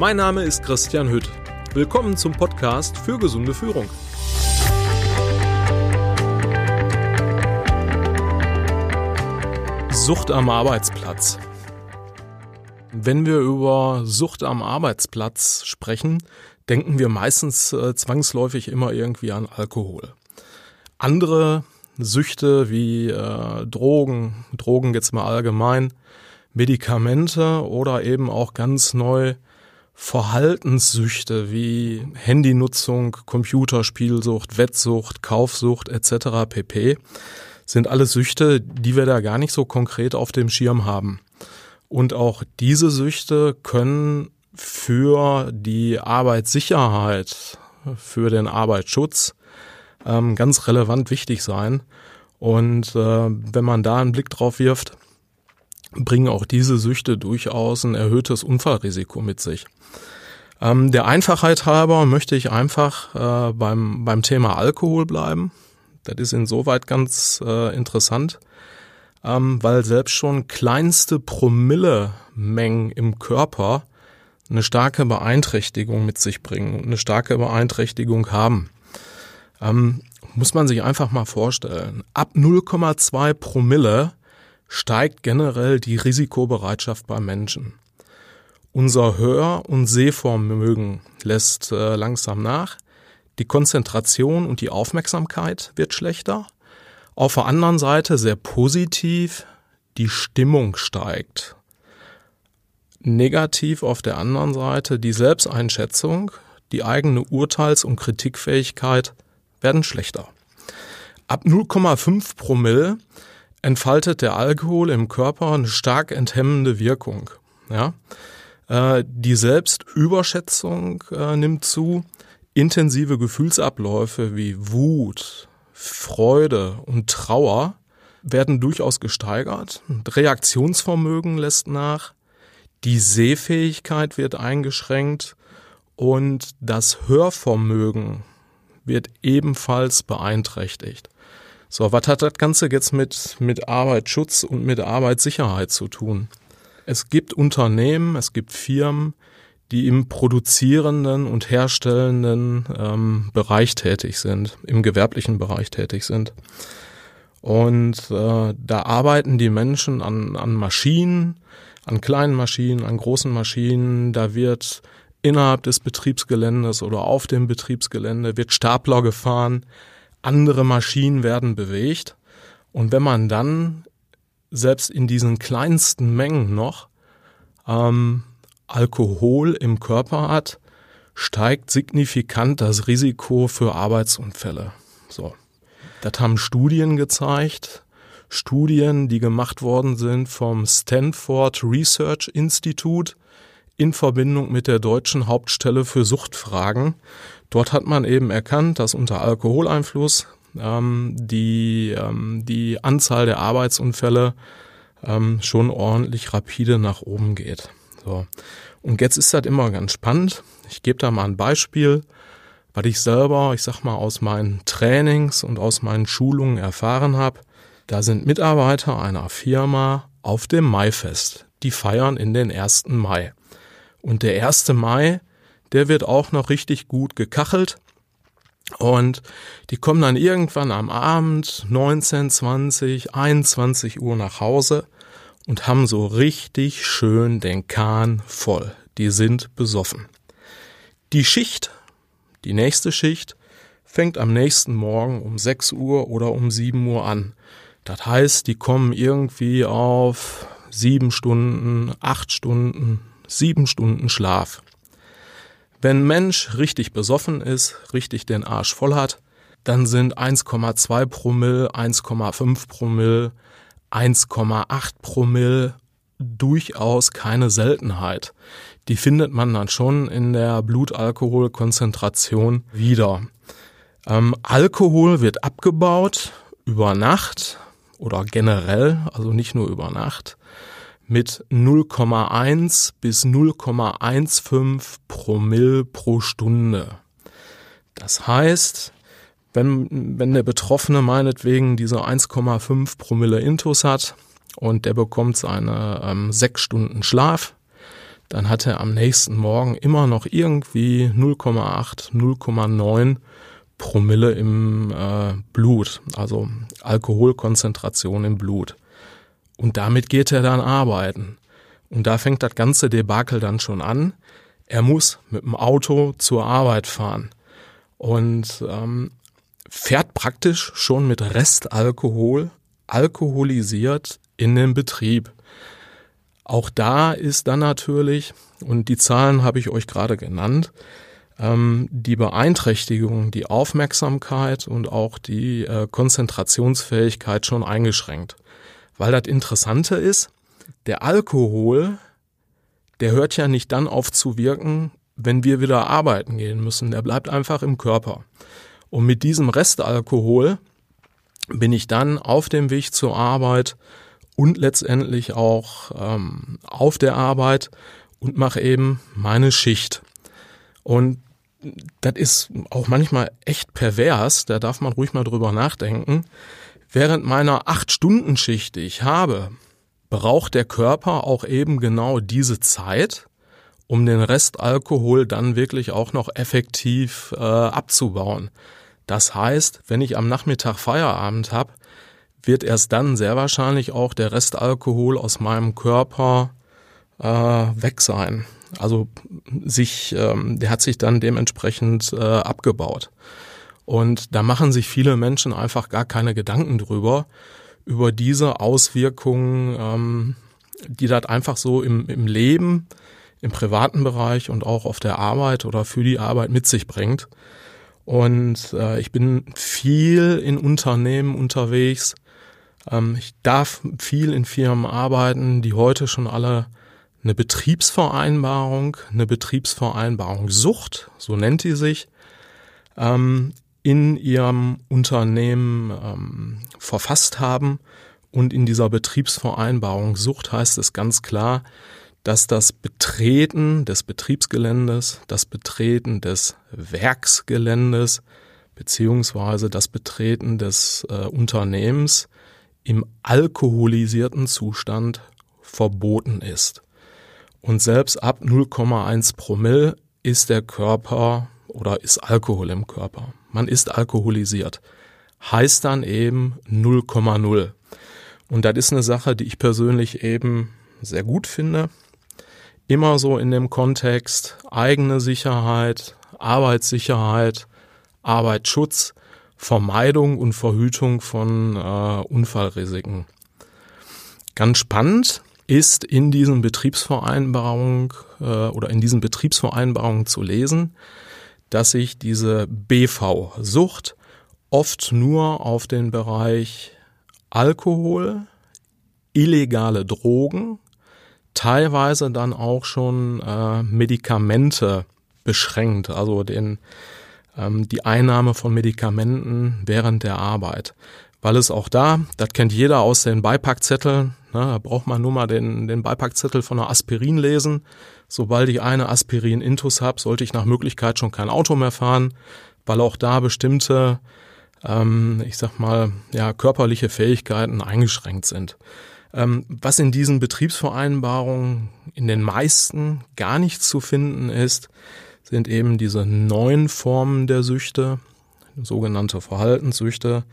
Mein Name ist Christian Hütt. Willkommen zum Podcast für gesunde Führung. Sucht am Arbeitsplatz. Wenn wir über Sucht am Arbeitsplatz sprechen, denken wir meistens äh, zwangsläufig immer irgendwie an Alkohol. Andere Süchte wie äh, Drogen, Drogen jetzt mal allgemein, Medikamente oder eben auch ganz neu Verhaltenssüchte wie Handynutzung, Computerspielsucht, Wettsucht, Kaufsucht etc. pp. sind alles Süchte, die wir da gar nicht so konkret auf dem Schirm haben. Und auch diese Süchte können für die Arbeitssicherheit, für den Arbeitsschutz ähm, ganz relevant wichtig sein. Und äh, wenn man da einen Blick drauf wirft, bringen auch diese Süchte durchaus ein erhöhtes Unfallrisiko mit sich. Ähm, der Einfachheit halber möchte ich einfach äh, beim, beim Thema Alkohol bleiben. Das ist insoweit ganz äh, interessant, ähm, weil selbst schon kleinste Promille-Mengen im Körper eine starke Beeinträchtigung mit sich bringen und eine starke Beeinträchtigung haben. Ähm, muss man sich einfach mal vorstellen. Ab 0,2 Promille steigt generell die Risikobereitschaft bei Menschen. Unser Hör- und Sehvermögen lässt äh, langsam nach. Die Konzentration und die Aufmerksamkeit wird schlechter. Auf der anderen Seite sehr positiv, die Stimmung steigt. Negativ auf der anderen Seite die Selbsteinschätzung, die eigene Urteils- und Kritikfähigkeit werden schlechter. Ab 0,5 Promille entfaltet der Alkohol im Körper eine stark enthemmende Wirkung. Ja? Äh, die Selbstüberschätzung äh, nimmt zu. Intensive Gefühlsabläufe wie Wut, Freude und Trauer werden durchaus gesteigert. Reaktionsvermögen lässt nach. Die Sehfähigkeit wird eingeschränkt und das Hörvermögen wird ebenfalls beeinträchtigt. So, was hat das Ganze jetzt mit, mit Arbeitsschutz und mit Arbeitssicherheit zu tun? Es gibt Unternehmen, es gibt Firmen, die im produzierenden und herstellenden ähm, Bereich tätig sind, im gewerblichen Bereich tätig sind. Und äh, da arbeiten die Menschen an, an Maschinen, an kleinen Maschinen, an großen Maschinen. Da wird innerhalb des Betriebsgeländes oder auf dem Betriebsgelände wird Stapler gefahren, andere Maschinen werden bewegt. Und wenn man dann selbst in diesen kleinsten Mengen noch ähm, Alkohol im Körper hat, steigt signifikant das Risiko für Arbeitsunfälle. So. Das haben Studien gezeigt. Studien, die gemacht worden sind vom Stanford Research Institute in Verbindung mit der deutschen Hauptstelle für Suchtfragen. Dort hat man eben erkannt, dass unter Alkoholeinfluss ähm, die, ähm, die Anzahl der Arbeitsunfälle ähm, schon ordentlich rapide nach oben geht. So. Und jetzt ist das immer ganz spannend. Ich gebe da mal ein Beispiel, weil ich selber, ich sag mal, aus meinen Trainings und aus meinen Schulungen erfahren habe. Da sind Mitarbeiter einer Firma auf dem Maifest. Die feiern in den 1. Mai. Und der 1. Mai, der wird auch noch richtig gut gekachelt. Und die kommen dann irgendwann am Abend 19, 20, 21 Uhr nach Hause und haben so richtig schön den Kahn voll. Die sind besoffen. Die Schicht, die nächste Schicht, fängt am nächsten Morgen um 6 Uhr oder um 7 Uhr an. Das heißt, die kommen irgendwie auf sieben Stunden, acht Stunden, sieben Stunden Schlaf. Wenn Mensch richtig besoffen ist, richtig den Arsch voll hat, dann sind 1,2 Promille, 1,5 Promille, 1,8 Promille durchaus keine Seltenheit. Die findet man dann schon in der Blutalkoholkonzentration wieder. Ähm, Alkohol wird abgebaut über Nacht oder generell, also nicht nur über Nacht, mit 0,1 bis 0,15 Promille pro Stunde. Das heißt, wenn, wenn der Betroffene meinetwegen diese 1,5 Promille Intus hat und der bekommt seine ähm, sechs Stunden Schlaf, dann hat er am nächsten Morgen immer noch irgendwie 0,8, 0,9 Promille im äh, Blut, also Alkoholkonzentration im Blut. Und damit geht er dann arbeiten. Und da fängt das ganze Debakel dann schon an. Er muss mit dem Auto zur Arbeit fahren und ähm, fährt praktisch schon mit Restalkohol alkoholisiert in den Betrieb. Auch da ist dann natürlich, und die Zahlen habe ich euch gerade genannt, ähm, die Beeinträchtigung, die Aufmerksamkeit und auch die äh, Konzentrationsfähigkeit schon eingeschränkt. Weil das Interessante ist, der Alkohol, der hört ja nicht dann auf zu wirken, wenn wir wieder arbeiten gehen müssen. Der bleibt einfach im Körper. Und mit diesem Restalkohol bin ich dann auf dem Weg zur Arbeit und letztendlich auch ähm, auf der Arbeit und mache eben meine Schicht. Und das ist auch manchmal echt pervers, da darf man ruhig mal drüber nachdenken. Während meiner acht Stunden Schicht, die ich habe, braucht der Körper auch eben genau diese Zeit, um den Restalkohol dann wirklich auch noch effektiv äh, abzubauen. Das heißt, wenn ich am Nachmittag Feierabend habe, wird erst dann sehr wahrscheinlich auch der Restalkohol aus meinem Körper äh, weg sein. Also sich, ähm, der hat sich dann dementsprechend äh, abgebaut. Und da machen sich viele Menschen einfach gar keine Gedanken drüber, über diese Auswirkungen, ähm, die das einfach so im, im Leben, im privaten Bereich und auch auf der Arbeit oder für die Arbeit mit sich bringt. Und äh, ich bin viel in Unternehmen unterwegs, ähm, ich darf viel in Firmen arbeiten, die heute schon alle eine Betriebsvereinbarung, eine Betriebsvereinbarung Sucht, so nennt die sich, ähm, in ihrem Unternehmen ähm, verfasst haben. Und in dieser Betriebsvereinbarung Sucht heißt es ganz klar, dass das Betreten des Betriebsgeländes, das Betreten des Werksgeländes beziehungsweise das Betreten des äh, Unternehmens im alkoholisierten Zustand verboten ist. Und selbst ab 0,1 Promille ist der Körper oder ist Alkohol im Körper. Man ist alkoholisiert. Heißt dann eben 0,0. Und das ist eine Sache, die ich persönlich eben sehr gut finde. Immer so in dem Kontext eigene Sicherheit, Arbeitssicherheit, Arbeitsschutz Vermeidung und Verhütung von äh, Unfallrisiken. Ganz spannend ist in diesen Betriebsvereinbarungen äh, oder in diesen Betriebsvereinbarungen zu lesen, dass sich diese BV-Sucht oft nur auf den Bereich Alkohol, illegale Drogen, teilweise dann auch schon äh, Medikamente beschränkt, also den ähm, die Einnahme von Medikamenten während der Arbeit. Weil es auch da, das kennt jeder aus den Beipackzetteln, da braucht man nur mal den, den Beipackzettel von einer Aspirin lesen. Sobald ich eine Aspirin-Intus habe, sollte ich nach Möglichkeit schon kein Auto mehr fahren, weil auch da bestimmte, ähm, ich sag mal, ja, körperliche Fähigkeiten eingeschränkt sind. Ähm, was in diesen Betriebsvereinbarungen in den meisten gar nicht zu finden ist, sind eben diese neuen Formen der Süchte, sogenannte Verhaltenssüchte,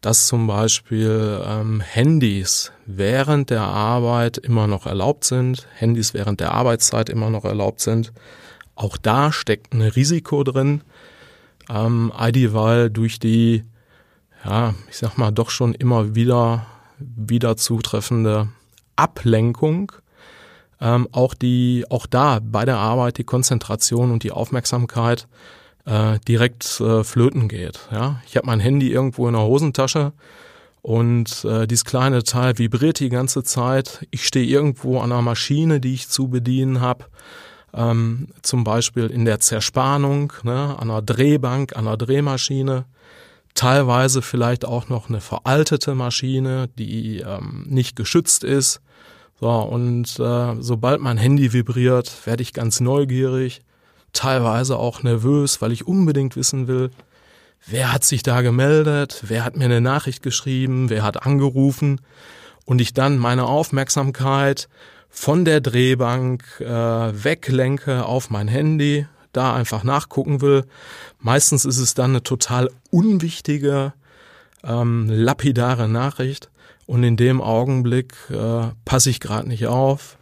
dass zum Beispiel ähm, Handys während der Arbeit immer noch erlaubt sind, Handys während der Arbeitszeit immer noch erlaubt sind. Auch da steckt ein Risiko drin, ähm, weil durch die, ja, ich sag mal, doch schon immer wieder, wieder zutreffende Ablenkung ähm, auch die, auch da bei der Arbeit die Konzentration und die Aufmerksamkeit äh, direkt äh, flöten geht. Ja, ich habe mein Handy irgendwo in der Hosentasche und äh, dieses kleine Teil vibriert die ganze Zeit. Ich stehe irgendwo an einer Maschine, die ich zu bedienen habe. Ähm, zum Beispiel in der Zerspannung, ne, an einer Drehbank, an einer Drehmaschine teilweise vielleicht auch noch eine veraltete Maschine, die ähm, nicht geschützt ist. So, und äh, sobald mein Handy vibriert, werde ich ganz neugierig, teilweise auch nervös, weil ich unbedingt wissen will, wer hat sich da gemeldet, wer hat mir eine Nachricht geschrieben, wer hat angerufen? Und ich dann meine Aufmerksamkeit von der Drehbank äh, weglenke auf mein Handy, da einfach nachgucken will. Meistens ist es dann eine total unwichtige, ähm, lapidare Nachricht. Und in dem Augenblick äh, passe ich gerade nicht auf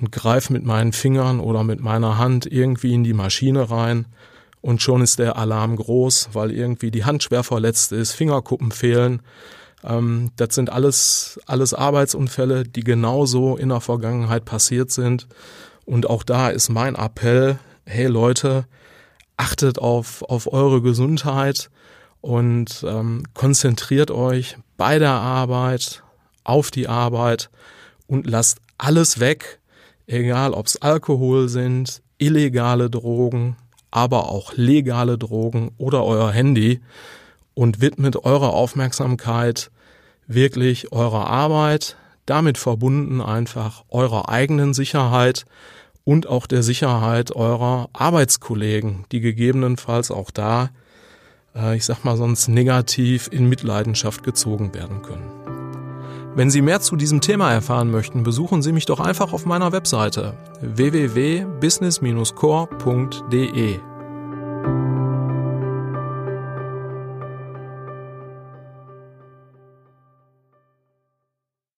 und greife mit meinen Fingern oder mit meiner Hand irgendwie in die Maschine rein und schon ist der Alarm groß, weil irgendwie die Hand schwer verletzt ist, Fingerkuppen fehlen. Ähm, das sind alles, alles Arbeitsunfälle, die genauso in der Vergangenheit passiert sind. Und auch da ist mein Appell, hey Leute, achtet auf, auf eure Gesundheit und ähm, konzentriert euch bei der Arbeit auf die Arbeit und lasst alles weg, egal ob es Alkohol sind, illegale Drogen, aber auch legale Drogen oder euer Handy und widmet eure Aufmerksamkeit wirklich eurer Arbeit, damit verbunden einfach eurer eigenen Sicherheit und auch der Sicherheit eurer Arbeitskollegen, die gegebenenfalls auch da, äh, ich sag mal sonst negativ in Mitleidenschaft gezogen werden können. Wenn Sie mehr zu diesem Thema erfahren möchten, besuchen Sie mich doch einfach auf meiner Webseite www.business-core.de.